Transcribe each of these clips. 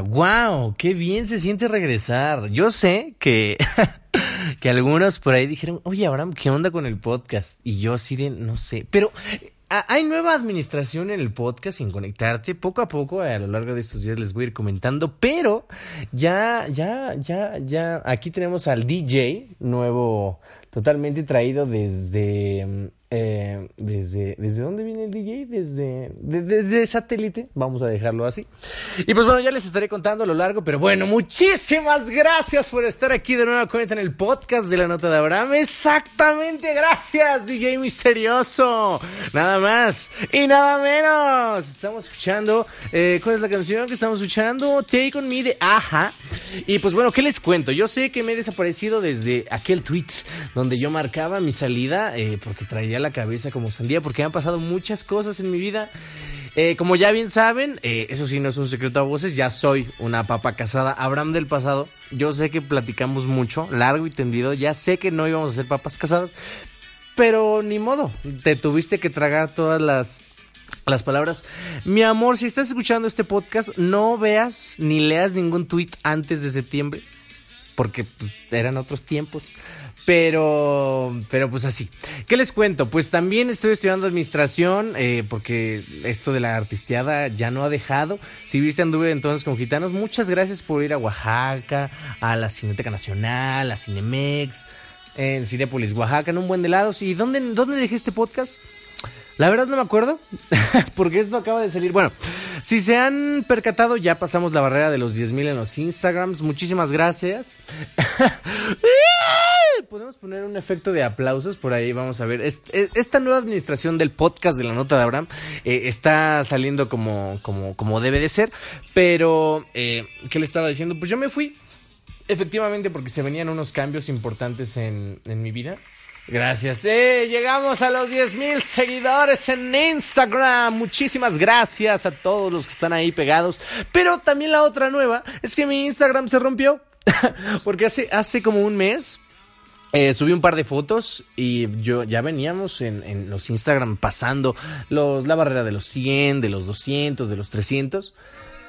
wow, qué bien se siente regresar. Yo sé que, que algunos por ahí dijeron, oye Abraham, ¿qué onda con el podcast? Y yo así de, no sé, pero hay nueva administración en el podcast sin conectarte. Poco a poco, a lo largo de estos días les voy a ir comentando, pero ya, ya, ya, ya, aquí tenemos al DJ nuevo, totalmente traído desde eh, desde, ¿Desde dónde viene el DJ? Desde, desde satélite, vamos a dejarlo así. Y pues bueno, ya les estaré contando a lo largo, pero bueno, muchísimas gracias por estar aquí de nuevo cuenta en el podcast de la nota de Abraham. Exactamente, gracias, DJ misterioso. Nada más y nada menos. Estamos escuchando, eh, ¿cuál es la canción que estamos escuchando? Take on Me de Aja. Y pues bueno, ¿qué les cuento? Yo sé que me he desaparecido desde aquel tweet donde yo marcaba mi salida eh, porque traía la cabeza como sandía porque han pasado muchas cosas en mi vida. Eh, como ya bien saben, eh, eso sí no es un secreto a voces, ya soy una papa casada. Abraham del pasado, yo sé que platicamos mucho, largo y tendido, ya sé que no íbamos a ser papas casadas, pero ni modo, te tuviste que tragar todas las, las palabras. Mi amor, si estás escuchando este podcast, no veas ni leas ningún tweet antes de septiembre, porque pues, eran otros tiempos. Pero, pero pues así. ¿Qué les cuento? Pues también estoy estudiando administración, eh, porque esto de la artisteada ya no ha dejado. Si viste anduve entonces con gitanos, muchas gracias por ir a Oaxaca, a la Cineteca Nacional, a Cinemex, en Cinepolis, Oaxaca, en un buen de lados. ¿Y dónde, dónde dejé este podcast? La verdad no me acuerdo, porque esto acaba de salir. Bueno, si se han percatado, ya pasamos la barrera de los 10.000 en los Instagrams. Muchísimas gracias. Podemos poner un efecto de aplausos por ahí, vamos a ver. Esta nueva administración del podcast de la nota de Abraham eh, está saliendo como, como, como debe de ser, pero eh, ¿qué le estaba diciendo? Pues yo me fui, efectivamente, porque se venían unos cambios importantes en, en mi vida. Gracias. Eh, llegamos a los 10 mil seguidores en Instagram. Muchísimas gracias a todos los que están ahí pegados. Pero también la otra nueva es que mi Instagram se rompió. Porque hace, hace como un mes eh, subí un par de fotos y yo ya veníamos en, en, los Instagram pasando los, la barrera de los 100, de los 200, de los 300.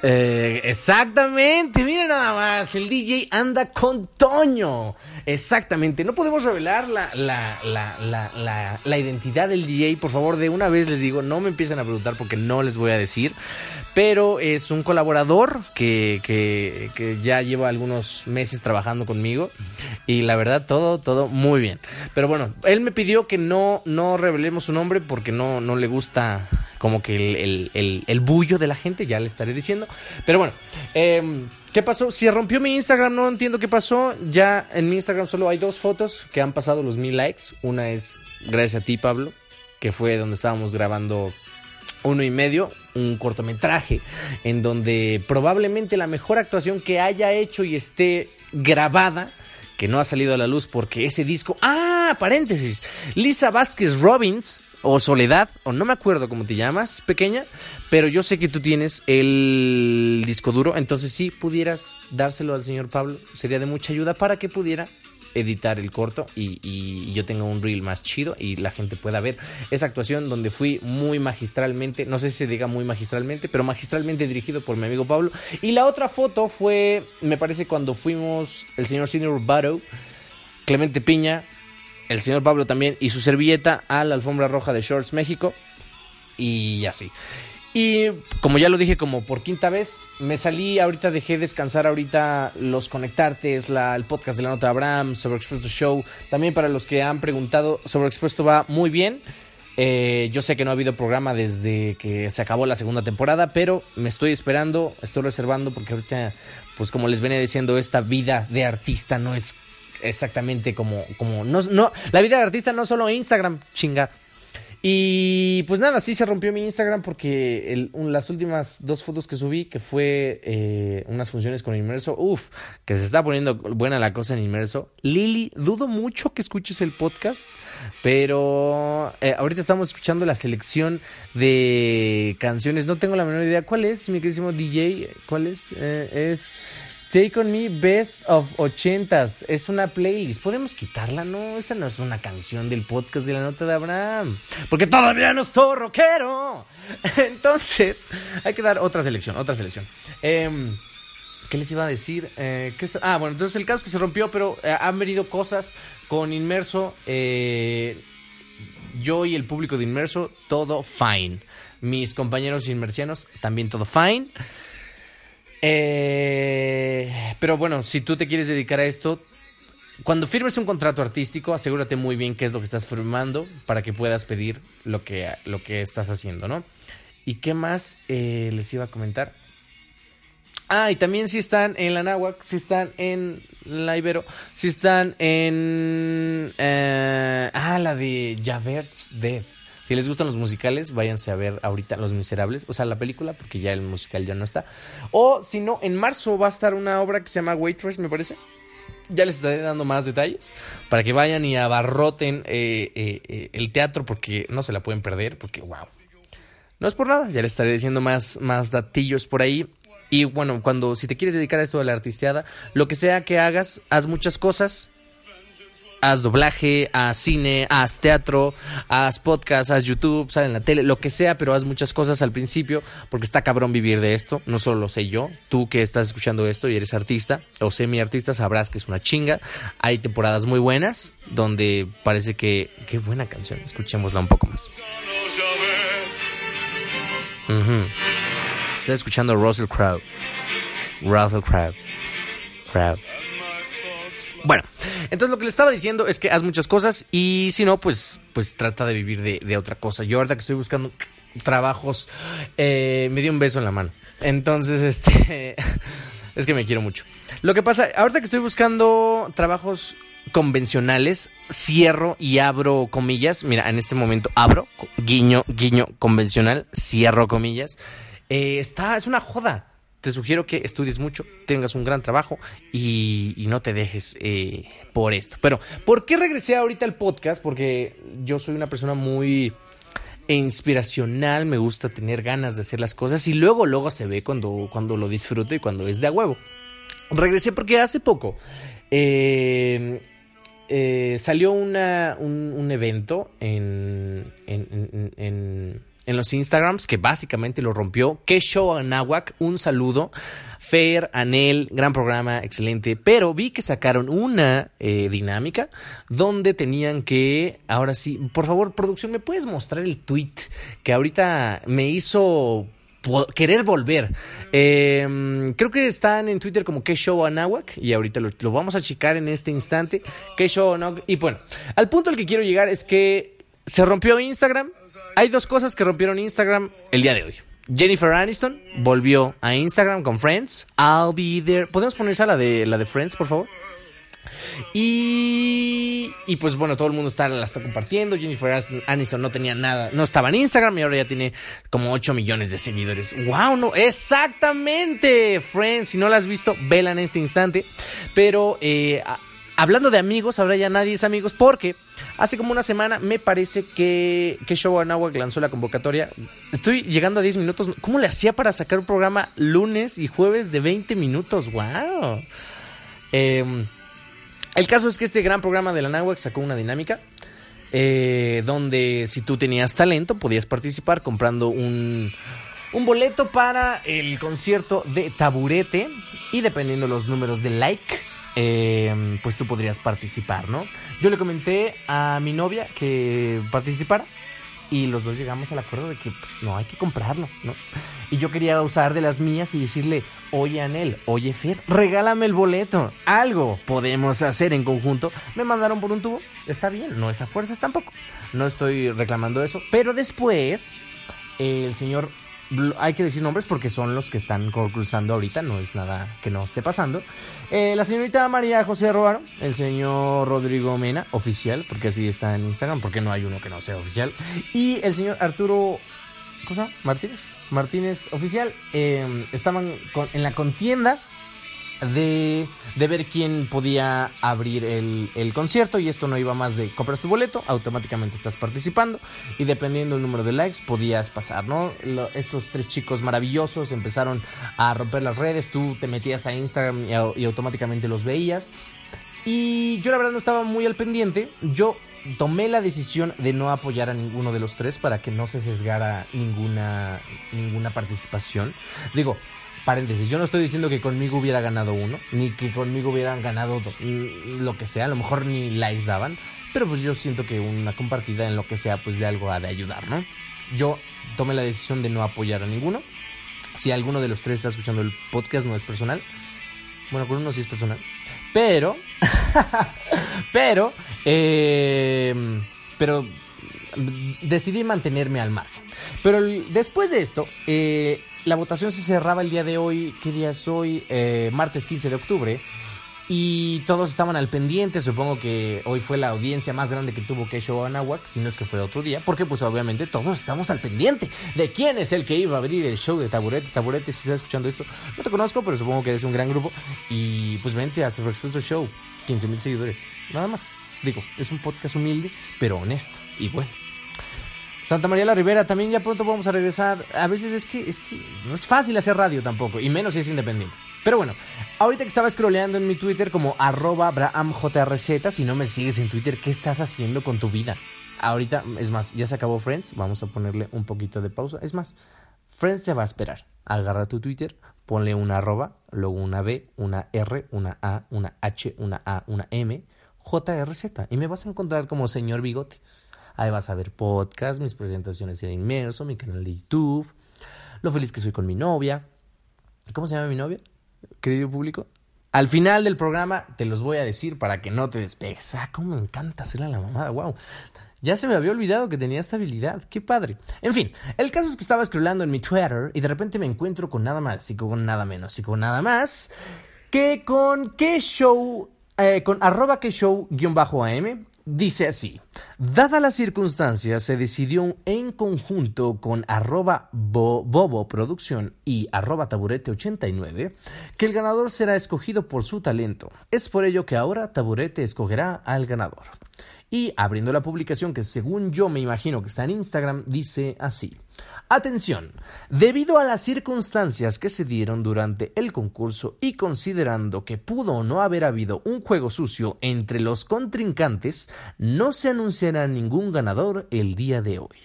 Eh, exactamente, miren nada más, el DJ anda con Toño. Exactamente, no podemos revelar la, la, la, la, identidad del DJ, por favor, de una vez les digo, no me empiecen a preguntar porque no les voy a decir, pero es un colaborador que, que, que ya lleva algunos meses trabajando conmigo y la verdad todo, todo muy bien. Pero bueno, él me pidió que no, no revelemos su nombre porque no, no le gusta como que el, el, el, bullo de la gente, ya le estaré diciendo. Pero bueno, em, ¿qué pasó? Si rompió mi Instagram, no entiendo qué pasó. Ya en mi Instagram solo hay dos fotos que han pasado los mil likes. Una es gracias a ti, Pablo, que fue donde estábamos grabando uno y medio, un cortometraje, en donde probablemente la mejor actuación que haya hecho y esté grabada que no ha salido a la luz porque ese disco. ¡Ah! Paréntesis. Lisa Vázquez Robbins o Soledad, o no me acuerdo cómo te llamas, pequeña, pero yo sé que tú tienes el disco duro, entonces si pudieras dárselo al señor Pablo, sería de mucha ayuda para que pudiera editar el corto y, yo tenga un reel más chido y la gente pueda ver esa actuación donde fui muy magistralmente, no sé si se diga muy magistralmente, pero magistralmente dirigido por mi amigo Pablo. Y la otra foto fue, me parece, cuando fuimos el señor Senior Bato, Clemente Piña, el señor Pablo también y su servilleta a la alfombra roja de Shorts México y así. Y como ya lo dije como por quinta vez, me salí, ahorita dejé descansar ahorita los conectartes, la, el podcast de la nota Abraham, sobre Expuesto Show. También para los que han preguntado, sobre Expuesto va muy bien. Eh, yo sé que no ha habido programa desde que se acabó la segunda temporada, pero me estoy esperando, estoy reservando porque ahorita, pues como les venía diciendo, esta vida de artista no es exactamente como, como, no, no, la vida de artista no solo Instagram, chinga. Y pues nada, sí se rompió mi Instagram porque las últimas dos fotos que subí, que fue eh, unas funciones con Inmerso, uff, que se está poniendo buena la cosa en Inmerso. Lili, dudo mucho que escuches el podcast, pero eh, ahorita estamos escuchando la selección de canciones. No tengo la menor idea cuál es, mi queridísimo DJ, cuál es. Eh, es Take On Me Best of 80s. Es una playlist. ¿Podemos quitarla? No, esa no es una canción del podcast de la nota de Abraham. Porque todavía no estoy rockero. Entonces, hay que dar otra selección, otra selección. Em, ¿Qué les iba a decir? Eh, ¿qué está? Ah, bueno, entonces el caso es que se rompió, pero eh, han venido cosas con Inmerso. eh, yo y el público de Inmerso, todo fine. Mis compañeros inmersianos, también todo fine. Eh, pero bueno, si tú te quieres dedicar a esto, cuando firmes un contrato artístico, asegúrate muy bien qué es lo que estás firmando para que puedas pedir lo que, lo que estás haciendo, ¿no? ¿Y qué más eh, les iba a comentar? Ah, y también si están en la Náhuac, si están en la Ibero, si están en... eh, ah, la de Javert's Death. Si les gustan los musicales, váyanse a ver ahorita Los Miserables, o sea, la película, porque ya el musical ya no está. O si no, en marzo va a estar una obra que se llama Waitress, me parece. Ya les estaré dando más detalles para que vayan y abarroten eh, eh, eh, el teatro porque no se la pueden perder, porque wow. No es por nada, ya les estaré diciendo más, más datillos por ahí. Y bueno, cuando si te quieres dedicar a esto de la artisteada, lo que sea que hagas, haz muchas cosas. Haz doblaje, haz cine, haz teatro, haz podcast, haz YouTube, sal en la tele, lo que sea, pero haz muchas cosas al principio, porque está cabrón vivir de esto. No solo lo sé yo, tú que estás escuchando esto y eres artista o semi-artista, sabrás que es una chinga. Hay temporadas muy buenas donde parece que. Qué buena canción, escuchémosla un poco más. Ujú. Está escuchando Russell Crowe. Russell Crowe. Crowe. Bueno, entonces lo que le estaba diciendo es que haz muchas cosas y si no, pues, pues trata de vivir de, otra cosa. Yo ahorita que estoy buscando trabajos, eh, me dio un beso en la mano. Entonces, este, es que me quiero mucho. Lo que pasa, ahorita que estoy buscando trabajos convencionales, cierro y abro comillas. Mira, en este momento abro, guiño, guiño, convencional, cierro comillas. Eh, está, es una joda. Te sugiero que estudies mucho, tengas un gran trabajo y, no te dejes eh, por esto. Pero, ¿por qué regresé ahorita al podcast? Porque yo soy una persona muy inspiracional, me gusta tener ganas de hacer las cosas y luego, luego se ve cuando, cuando lo disfruto y cuando es de a huevo. Regresé porque hace poco eh, eh, salió un, un evento en, en, en, en, en los Instagrams que básicamente lo rompió. Que show Anáhuac, un saludo. Fair, Anel, gran programa, excelente. Pero vi que sacaron una eh, dinámica donde tenían que, ahora sí, por favor, producción, ¿me puedes mostrar el tweet que ahorita me hizo querer volver? Eh, creo que están en Twitter como que show Anáhuac y ahorita lo, vamos a checar en este instante. Que show Anáhuac. Y bueno, al punto al que quiero llegar es que se rompió Instagram. Hay dos cosas que rompieron Instagram el día de hoy. Jennifer Aniston volvió a Instagram con Friends. I'll be there. ¿Podemos ponerse a la de la de Friends, por favor? Y, y pues bueno, todo el mundo está, la está compartiendo. Jennifer Aniston no tenía nada, no estaba en Instagram y ahora ya tiene como 8 millones de seguidores. ¡Wow! No, exactamente, Friends. Si no la has visto, vela en este instante. Pero eh, hablando de amigos, ahora ya nadie es amigos porque hace como una semana me parece que, que Show Anáhuac lanzó la convocatoria. Estoy llegando a 10 minutos. ¿Cómo le hacía para sacar un programa lunes y jueves de 20 minutos? ¡Wow! Eh, el caso es que este gran programa de la Náhuac sacó una dinámica eh, donde si tú tenías talento podías participar comprando un, un boleto para el concierto de Taburete y dependiendo los números de like, eh, pues tú podrías participar, ¿no? Yo le comenté a mi novia que participara y los dos llegamos al acuerdo de que pues no hay que comprarlo, ¿no? Y yo quería usar de las mías y decirle, oye Anel, oye Fer, regálame el boleto, algo podemos hacer en conjunto. Me mandaron por un tubo, está bien, no es a fuerzas tampoco, no estoy reclamando eso, pero después el señor, hay que decir nombres porque son los que están concursando ahorita, no es nada que no esté pasando. Eh, la señorita María José Roaro, el señor Rodrigo Mena, oficial, porque así está en Instagram, porque no hay uno que no sea oficial, y el señor Arturo. Martínez. Martínez oficial. eh, estaban con- en la contienda de, de ver quién podía abrir el, el concierto y esto no iba más de compras tu boleto, automáticamente estás participando y dependiendo del número de likes podías pasar, ¿no? Estos tres chicos maravillosos empezaron a romper las redes, tú te metías a Instagram y, y automáticamente los veías y yo la verdad no estaba muy al pendiente. Yo tomé la decisión de no apoyar a ninguno de los tres para que no se sesgara ninguna, ninguna participación. Digo, paréntesis, yo no estoy diciendo que conmigo hubiera ganado uno, ni que conmigo hubieran ganado lo que sea, a lo mejor ni likes daban, pero pues yo siento que una compartida en lo que sea, pues de algo ha de ayudar, ¿no? Yo tomé la decisión de no apoyar a ninguno. Si alguno de los tres está escuchando el podcast, no es personal. Bueno, con uno sí es personal. Pero, pero, eh, pero decidí mantenerme al margen. Pero después de esto, eh, la votación se cerraba el día de hoy. ¿Qué día es hoy? Eh, martes 15 de octubre. Y todos estaban al pendiente. Supongo que hoy fue la audiencia más grande que tuvo que Show si no es que fue otro día. Porque, pues, obviamente, todos estamos al pendiente de quién es el que iba a abrir el show de Taburete. Taburete, si estás escuchando esto, no te conozco, pero supongo que eres un gran grupo. Y, pues, vente a Super Expresso Show. 15 mil seguidores. Nada más. Digo, es un podcast humilde, pero honesto. Y bueno. Santa María la Rivera, también ya pronto vamos a regresar. A veces es que, es que no es fácil hacer radio tampoco, y menos si es independiente. Pero bueno, ahorita que estaba scrolleando en mi Twitter como arroba AbrahamJRZ, si no me sigues en Twitter, ¿qué estás haciendo con tu vida? Ahorita, es más, ya se acabó Friends, vamos a ponerle un poquito de pausa. Es más, Friends se va a esperar. Agarra tu Twitter, ponle una arroba, luego una B, una R, una A, una H, una A, una M, JRZ, y me vas a encontrar como señor Bigote. Ahí vas a ver podcast, mis presentaciones de inmerso, mi canal de YouTube, lo feliz que soy con mi novia. ¿Cómo se llama mi novia? Querido público. Al final del programa te los voy a decir para que no te despegues. Ah, cómo me encanta hacerle a la mamada, wow. Ya se me había olvidado que tenía esta habilidad. Qué padre. En fin, el caso es que estaba scrollando en mi Twitter y de repente me encuentro con nada más y con nada menos y con nada más que con qué show, eh, con arroba que show guion bajo AM Dice así, dada las circunstancias, se decidió en conjunto con arroba bobo producción y arroba taburete 89 que el ganador será escogido por su talento. Es por ello que ahora taburete escogerá al ganador. Y abriendo la publicación que según yo me imagino que está en Instagram, dice así. Atención, debido a las circunstancias que se dieron durante el concurso y considerando que pudo o no haber habido un juego sucio entre los contrincantes, no se anunciará ningún ganador el día de hoy.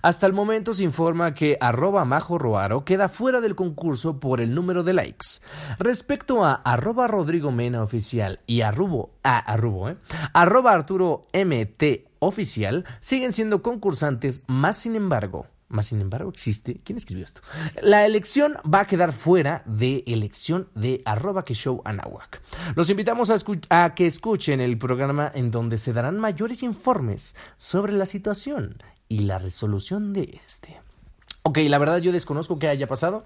Hasta el momento se informa que arroba Majo Roaro queda fuera del concurso por el número de likes. Respecto a arroba Rodrigo Mena oficial y arrubo, a eh, arroba Arturo MT oficial siguen siendo concursantes, más sin embargo, más sin embargo, existe. ¿Quién escribió esto? La elección va a quedar fuera de elección de arroba que show anahuac. Los invitamos a, a, que escuchen el programa en donde se darán mayores informes sobre la situación y la resolución de este. Ok, la verdad yo desconozco qué haya pasado,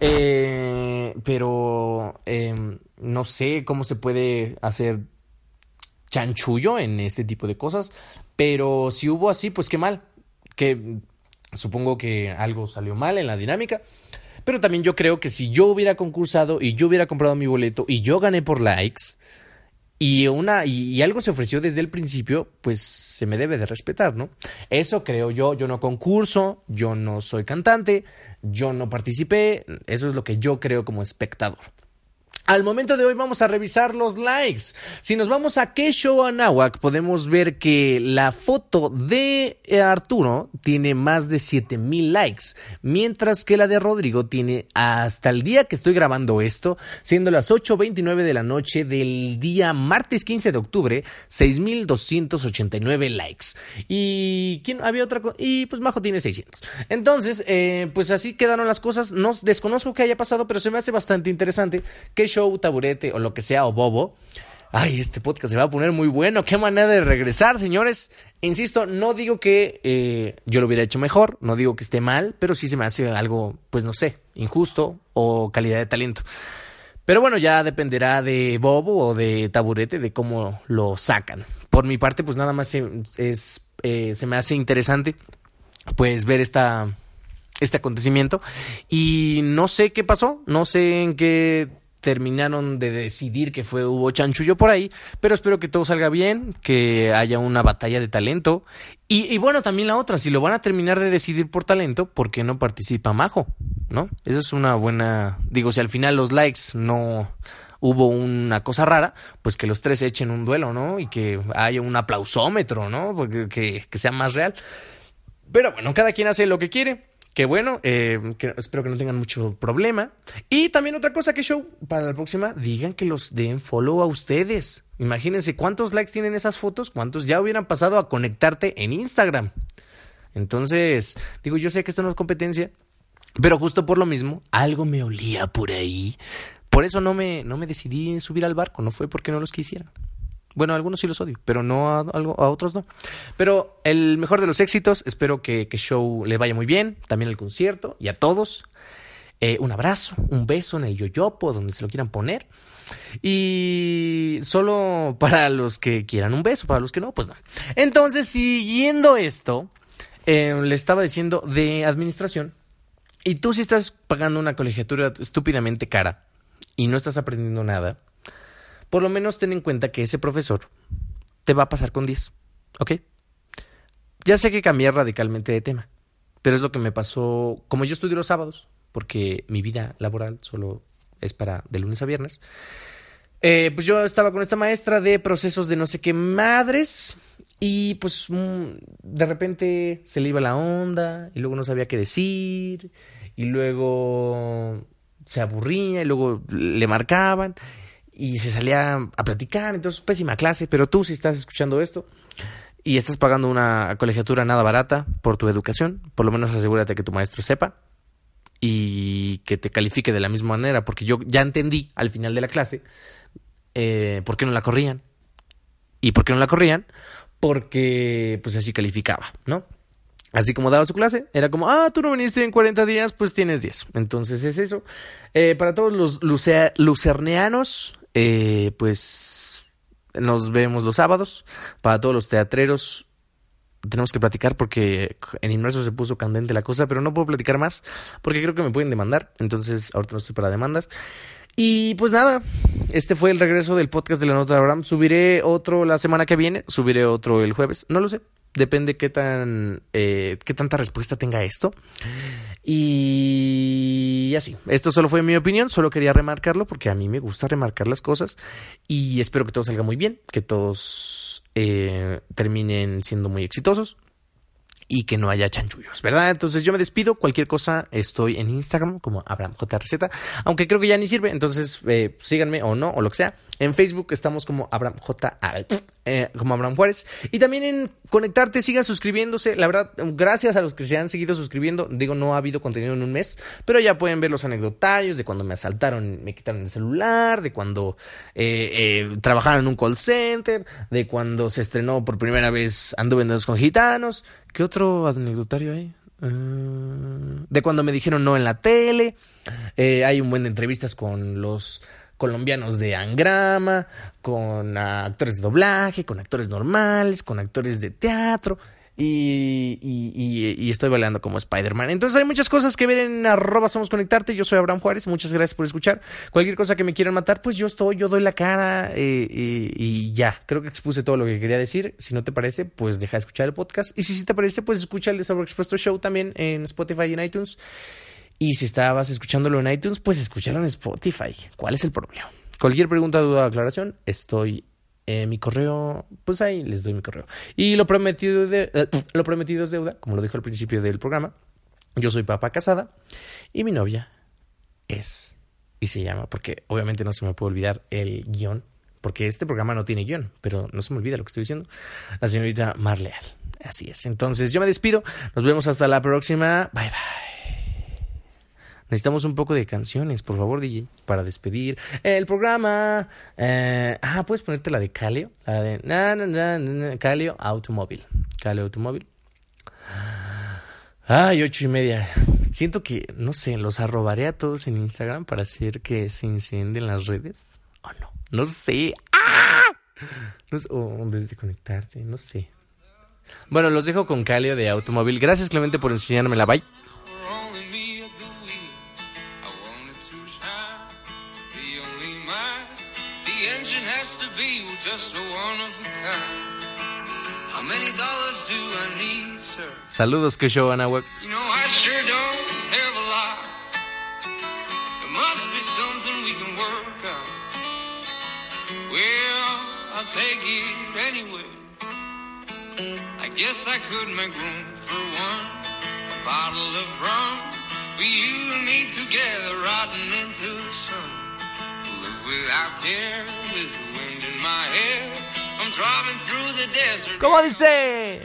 eh, pero eh, no sé cómo se puede hacer chanchullo en este tipo de cosas, pero si hubo así, pues qué mal, que Supongo que algo salió mal en la dinámica. Pero también yo creo que si yo hubiera concursado y yo hubiera comprado mi boleto y yo gané por likes y una y, algo se ofreció desde el principio, pues se me debe de respetar, ¿no? Eso creo yo, yo no concurso, yo no soy cantante, yo no participé, eso es lo que yo creo como espectador. Al momento de hoy vamos a revisar los likes. Si nos vamos a Kesho Anahuac, podemos ver que la foto de Arturo tiene más de 7000 likes, mientras que la de Rodrigo tiene hasta el día que estoy grabando esto, siendo las 8:29 de la noche del día martes 15 de octubre, 6289 likes. Y quién había otra y pues Majo tiene 600. Entonces, eh, pues así quedaron las cosas. No desconozco qué haya pasado, pero se me hace bastante interesante que show, taburete o lo que sea, o bobo. Ay, este podcast se va a poner muy bueno. Qué manera de regresar, señores. Insisto, no digo que eh, yo lo hubiera hecho mejor, no digo que esté mal, pero sí se me hace algo, pues no sé, injusto o calidad de talento. Pero bueno, ya dependerá de Bobo o de Taburete de cómo lo sacan. Por mi parte, pues nada más es, eh, se me hace interesante pues ver esta, este acontecimiento. Y no sé qué pasó, no sé en qué terminaron de decidir que fue hubo chanchullo por ahí, pero espero que todo salga bien, que haya una batalla de talento. Y, bueno, también la otra, si lo van a terminar de decidir por talento, ¿por qué no participa Majo? ¿No? Eso es una buena. Digo, si al final los likes no hubo una cosa rara, pues que los tres echen un duelo, ¿no? Y que haya un aplausómetro, ¿no? Porque que sea más real. Pero bueno, cada quien hace lo que quiere. Que bueno, eh, espero que no tengan mucho problema. Y también otra cosa que show, para la próxima, digan que los den follow a ustedes. Imagínense cuántos likes tienen esas fotos, cuántos ya hubieran pasado a conectarte en Instagram. Entonces, digo, yo sé que esto no es competencia, pero justo por lo mismo, algo me olía por ahí. Por eso no me, no me decidí subir al barco, no fue porque no los quisieran. Bueno, a algunos sí los odio, pero no a, a otros no. Pero el mejor de los éxitos, espero que, que show le vaya muy bien, también el concierto y a todos. Eh, un abrazo, un beso en el yoyopo, donde se lo quieran poner. Y solo para los que quieran un beso, para los que no, pues no. Entonces, siguiendo esto, eh, le estaba diciendo de administración. Y tú si estás pagando una colegiatura estúpidamente cara y no estás aprendiendo nada, por lo menos ten en cuenta que ese profesor te va a pasar con 10. ¿Ok? Ya sé que cambié radicalmente de tema, pero es lo que me pasó, como yo estudio los sábados, porque mi vida laboral solo es para de lunes a viernes, eh, pues yo estaba con esta maestra de procesos de no sé qué madres y pues mm, de repente se le iba la onda y luego no sabía qué decir y luego se aburría y luego le marcaban y se salía a platicar, entonces pésima clase, pero tú si estás escuchando esto y estás pagando una colegiatura nada barata por tu educación, por lo menos asegúrate que tu maestro sepa y que te califique de la misma manera, porque yo ya entendí al final de la clase eh, por qué no la corrían. ¿Y por qué no la corrían? Porque pues así calificaba, ¿no? Así como daba su clase, era como, ah, tú no viniste en 40 días, pues tienes 10. Entonces es eso. Eh, para todos los lucerneanos, eh, pues nos vemos los sábados. Para todos los teatreros, tenemos que platicar porque en inmerso se puso candente la cosa, pero no puedo platicar más porque creo que me pueden demandar. Entonces, ahorita no estoy para demandas. Y pues nada, este fue el regreso del podcast de la nota de Abraham. Subiré otro la semana que viene, subiré otro el jueves, no lo sé. Depende qué tan eh, qué tanta respuesta tenga esto. Y así. Esto solo fue mi opinión. Solo quería remarcarlo porque a mí me gusta remarcar las cosas. Y espero que todo salga muy bien. Que todos eh, terminen siendo muy exitosos y que no haya chanchullos, ¿verdad? Entonces yo me despido. Cualquier cosa estoy en Instagram como AbrahamJRZ, aunque creo que ya ni sirve. Entonces eh, síganme o no, o lo que sea. En Facebook estamos como Abraham J. Eh, como Abraham Juárez. Y también en conectarte, sigan suscribiéndose. La verdad, gracias a los que se han seguido suscribiendo. Digo, no ha habido contenido en un mes, pero ya pueden ver los anecdotarios de cuando me asaltaron, me quitaron el celular, de cuando eh, eh, trabajaron en un call center, de cuando se estrenó por primera vez Anduve en con Gitanos. ¿Qué otro anecdotario hay? de cuando me dijeron no en la tele. hay un buen de entrevistas con los colombianos de Angrama, con actores de doblaje, con actores normales, con actores de teatro. Y, estoy bailando como Spider-Man. Entonces hay muchas cosas que ver en arroba somos conectarte. Yo soy Abraham Juárez. Muchas gracias por escuchar. Cualquier cosa que me quieran matar, pues yo estoy, yo doy la cara eh, y ya. Creo que expuse todo lo que quería decir. Si no te parece, pues deja de escuchar el podcast. Y si sí te parece, pues escucha el de Expuesto Show también en Spotify y en iTunes. Y si estabas escuchándolo en iTunes, pues escúchalo en Spotify. ¿Cuál es el problema? Cualquier pregunta, duda o aclaración, estoy en mi correo, pues ahí les doy mi correo. Y lo prometido, de, eh, lo prometido es deuda, como lo dijo al principio del programa. Yo soy papá casada y mi novia es, y se llama, porque obviamente no se me puede olvidar el guion, porque este programa no tiene guion, pero no se me olvida lo que estoy diciendo, la señorita Marleal. Así es. Entonces yo me despido, nos vemos hasta la próxima. Bye bye. Necesitamos un poco de canciones, por favor, DJ, para despedir el programa. Eh, ah, puedes ponerte la de Calio, la de na, na, Calio Automóvil. Calio Automóvil. Ay, ocho y media. Siento que, no sé, los arrobaré a todos en Instagram para hacer que se incendien las redes. ¿O no? No sé. ¡Ah! No sé, o desde conectarte, no sé. Bueno, los dejo con Calio de Automóvil. Gracias, Clemente, por enseñarme la bye. Well, I'll take it anyway. I guess I could make room for one. bottle of rum. We you and me together, rotting into the sun. Live without care, with the wind in my hair. I'm driving through the desert. ¿Cómo dice?